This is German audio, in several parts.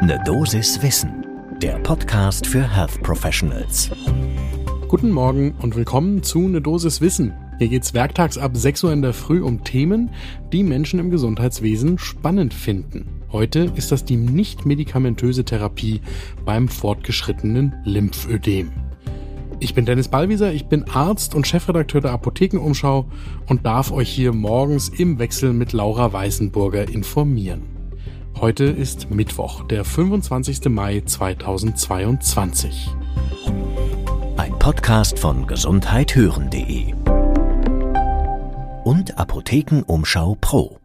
Ne Dosis Wissen, der Podcast für Health Professionals. Guten Morgen und willkommen zu Ne Dosis Wissen. Hier geht's werktags ab 6 Uhr in der Früh um Themen, die Menschen im Gesundheitswesen spannend finden. Heute ist das die nicht medikamentöse Therapie beim fortgeschrittenen Lymphödem. Ich bin Dennis Ballwieser, ich bin Arzt und Chefredakteur der Apothekenumschau und darf euch hier morgens im Wechsel mit Laura Weißenburger informieren. Heute ist Mittwoch, der 25. Mai 2022. Ein Podcast von gesundheithören.de und Apothekenumschau Pro.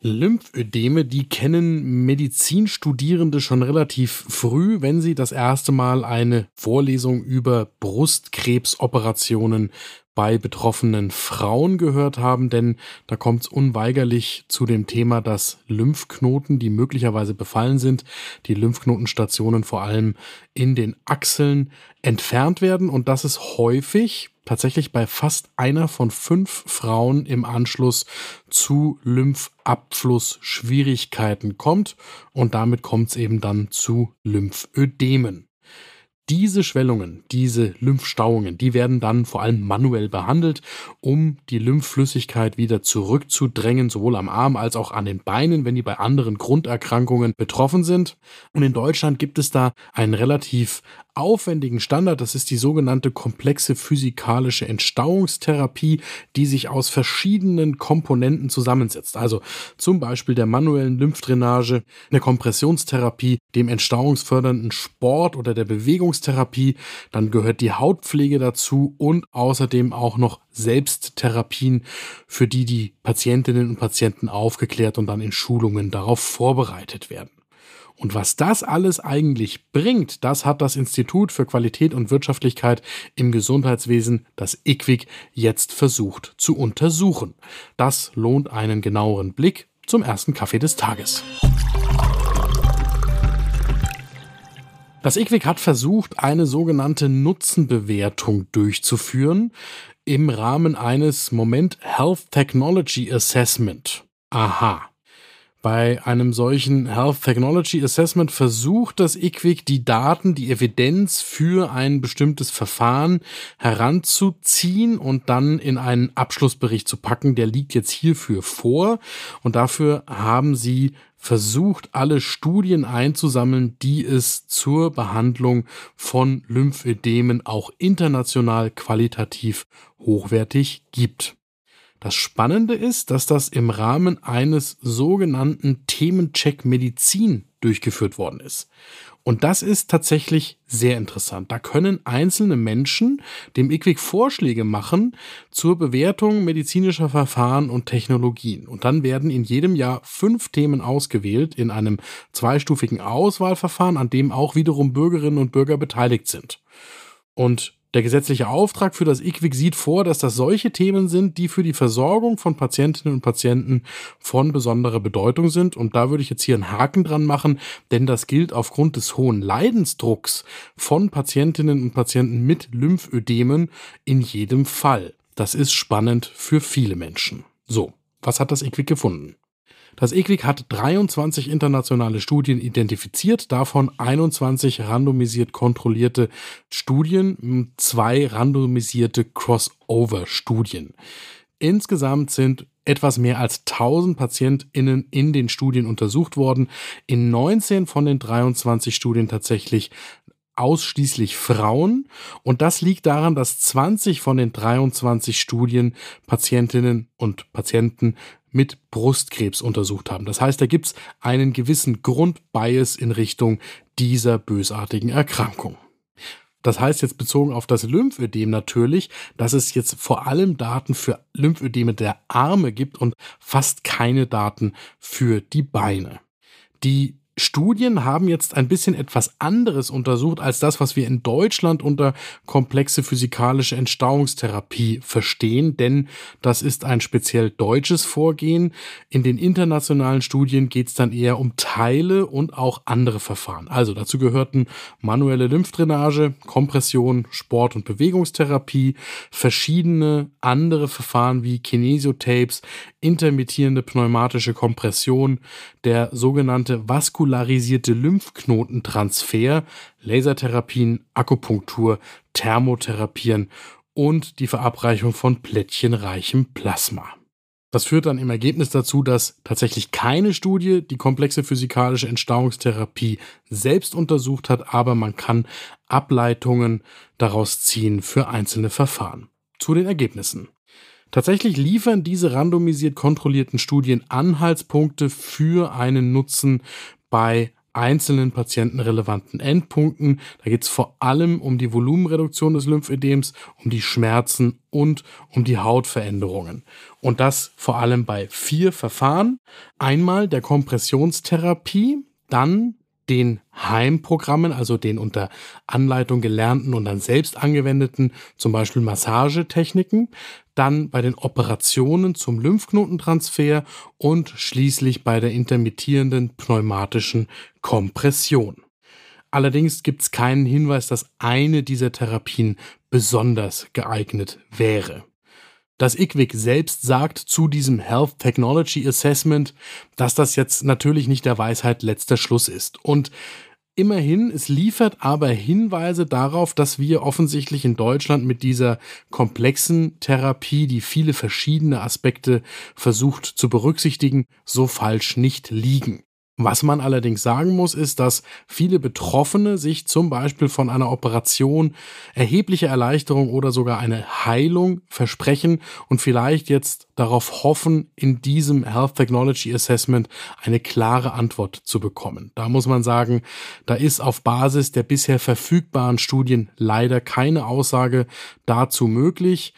Lymphödeme, die kennen Medizinstudierende schon relativ früh, wenn sie das erste Mal eine Vorlesung über Brustkrebsoperationen bei betroffenen Frauen gehört haben, denn da kommt es unweigerlich zu dem Thema, dass Lymphknoten, die möglicherweise befallen sind, die Lymphknotenstationen vor allem in den Achseln entfernt werden und das ist häufig tatsächlich bei fast einer von fünf Frauen im Anschluss zu Lymphabflussschwierigkeiten kommt und damit kommt es eben dann zu Lymphödemen. Diese Schwellungen, diese Lymphstauungen, die werden dann vor allem manuell behandelt, um die Lymphflüssigkeit wieder zurückzudrängen, sowohl am Arm als auch an den Beinen, wenn die bei anderen Grunderkrankungen betroffen sind. Und in Deutschland gibt es da einen relativ aufwendigen Standard. Das ist die sogenannte komplexe physikalische Entstauungstherapie, die sich aus verschiedenen Komponenten zusammensetzt. Also zum Beispiel der manuellen Lymphdrainage, der Kompressionstherapie, dem entstauungsfördernden Sport oder der Bewegungstherapie. Dann gehört die Hautpflege dazu und außerdem auch noch Selbsttherapien, für die die Patientinnen und Patienten aufgeklärt und dann in Schulungen darauf vorbereitet werden. Und was das alles eigentlich bringt, das hat das Institut für Qualität und Wirtschaftlichkeit im Gesundheitswesen, das IQWIC, jetzt versucht zu untersuchen. Das lohnt einen genaueren Blick zum ersten Kaffee des Tages. Das IQWIC hat versucht, eine sogenannte Nutzenbewertung durchzuführen im Rahmen eines Moment Health Technology Assessment. Aha. Bei einem solchen Health Technology Assessment versucht das IQWIC die Daten, die Evidenz für ein bestimmtes Verfahren heranzuziehen und dann in einen Abschlussbericht zu packen. Der liegt jetzt hierfür vor und dafür haben sie versucht, alle Studien einzusammeln, die es zur Behandlung von Lymphödemen auch international qualitativ hochwertig gibt. Das Spannende ist, dass das im Rahmen eines sogenannten Themencheck Medizin durchgeführt worden ist. Und das ist tatsächlich sehr interessant. Da können einzelne Menschen dem IQWIC Vorschläge machen zur Bewertung medizinischer Verfahren und Technologien. Und dann werden in jedem Jahr fünf Themen ausgewählt in einem zweistufigen Auswahlverfahren, an dem auch wiederum Bürgerinnen und Bürger beteiligt sind. Und der gesetzliche Auftrag für das IQWIC sieht vor, dass das solche Themen sind, die für die Versorgung von Patientinnen und Patienten von besonderer Bedeutung sind. Und da würde ich jetzt hier einen Haken dran machen, denn das gilt aufgrund des hohen Leidensdrucks von Patientinnen und Patienten mit Lymphödemen in jedem Fall. Das ist spannend für viele Menschen. So, was hat das IQWIC gefunden? Das EQUIC hat 23 internationale Studien identifiziert, davon 21 randomisiert kontrollierte Studien, zwei randomisierte Crossover-Studien. Insgesamt sind etwas mehr als 1000 PatientInnen in den Studien untersucht worden. In 19 von den 23 Studien tatsächlich ausschließlich Frauen. Und das liegt daran, dass 20 von den 23 Studien Patientinnen und Patienten mit Brustkrebs untersucht haben. Das heißt, da gibt's einen gewissen Grundbias in Richtung dieser bösartigen Erkrankung. Das heißt jetzt bezogen auf das Lymphödem natürlich, dass es jetzt vor allem Daten für Lymphödeme der Arme gibt und fast keine Daten für die Beine. Die Studien haben jetzt ein bisschen etwas anderes untersucht als das, was wir in Deutschland unter komplexe physikalische Entstauungstherapie verstehen, denn das ist ein speziell deutsches Vorgehen. In den internationalen Studien geht es dann eher um Teile und auch andere Verfahren. Also dazu gehörten manuelle Lymphdrainage, Kompression, Sport- und Bewegungstherapie, verschiedene andere Verfahren wie Kinesiotapes, intermittierende pneumatische Kompression, der sogenannte vaskularisierte Lymphknotentransfer, Lasertherapien, Akupunktur, Thermotherapien und die Verabreichung von plättchenreichem Plasma. Das führt dann im Ergebnis dazu, dass tatsächlich keine Studie die komplexe physikalische Entstauungstherapie selbst untersucht hat, aber man kann Ableitungen daraus ziehen für einzelne Verfahren. Zu den Ergebnissen. Tatsächlich liefern diese randomisiert kontrollierten Studien Anhaltspunkte für einen Nutzen bei einzelnen patientenrelevanten Endpunkten. Da geht es vor allem um die Volumenreduktion des Lymphödems, um die Schmerzen und um die Hautveränderungen. Und das vor allem bei vier Verfahren. Einmal der Kompressionstherapie, dann den Heimprogrammen, also den unter Anleitung gelernten und dann selbst angewendeten, zum Beispiel Massagetechniken, dann bei den Operationen zum Lymphknotentransfer und schließlich bei der intermittierenden pneumatischen Kompression. Allerdings gibt es keinen Hinweis, dass eine dieser Therapien besonders geeignet wäre. Das IQWIC selbst sagt zu diesem Health Technology Assessment, dass das jetzt natürlich nicht der Weisheit letzter Schluss ist. Und Immerhin, es liefert aber Hinweise darauf, dass wir offensichtlich in Deutschland mit dieser komplexen Therapie, die viele verschiedene Aspekte versucht zu berücksichtigen, so falsch nicht liegen. Was man allerdings sagen muss, ist, dass viele Betroffene sich zum Beispiel von einer Operation erhebliche Erleichterung oder sogar eine Heilung versprechen und vielleicht jetzt darauf hoffen, in diesem Health Technology Assessment eine klare Antwort zu bekommen. Da muss man sagen, da ist auf Basis der bisher verfügbaren Studien leider keine Aussage dazu möglich.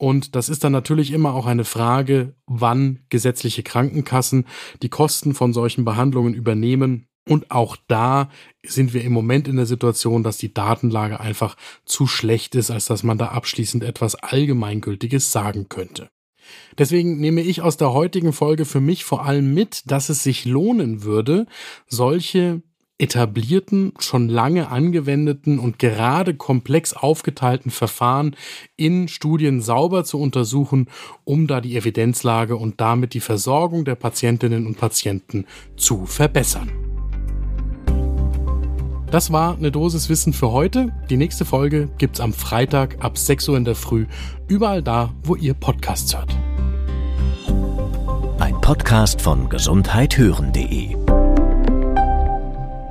Und das ist dann natürlich immer auch eine Frage, wann gesetzliche Krankenkassen die Kosten von solchen Behandlungen übernehmen. Und auch da sind wir im Moment in der Situation, dass die Datenlage einfach zu schlecht ist, als dass man da abschließend etwas Allgemeingültiges sagen könnte. Deswegen nehme ich aus der heutigen Folge für mich vor allem mit, dass es sich lohnen würde, solche etablierten, schon lange angewendeten und gerade komplex aufgeteilten Verfahren in Studien sauber zu untersuchen, um da die Evidenzlage und damit die Versorgung der Patientinnen und Patienten zu verbessern. Das war eine Dosis Wissen für heute. Die nächste Folge gibt's am Freitag ab 6 Uhr in der Früh, überall da, wo ihr Podcasts hört. Ein Podcast von gesundheithören.de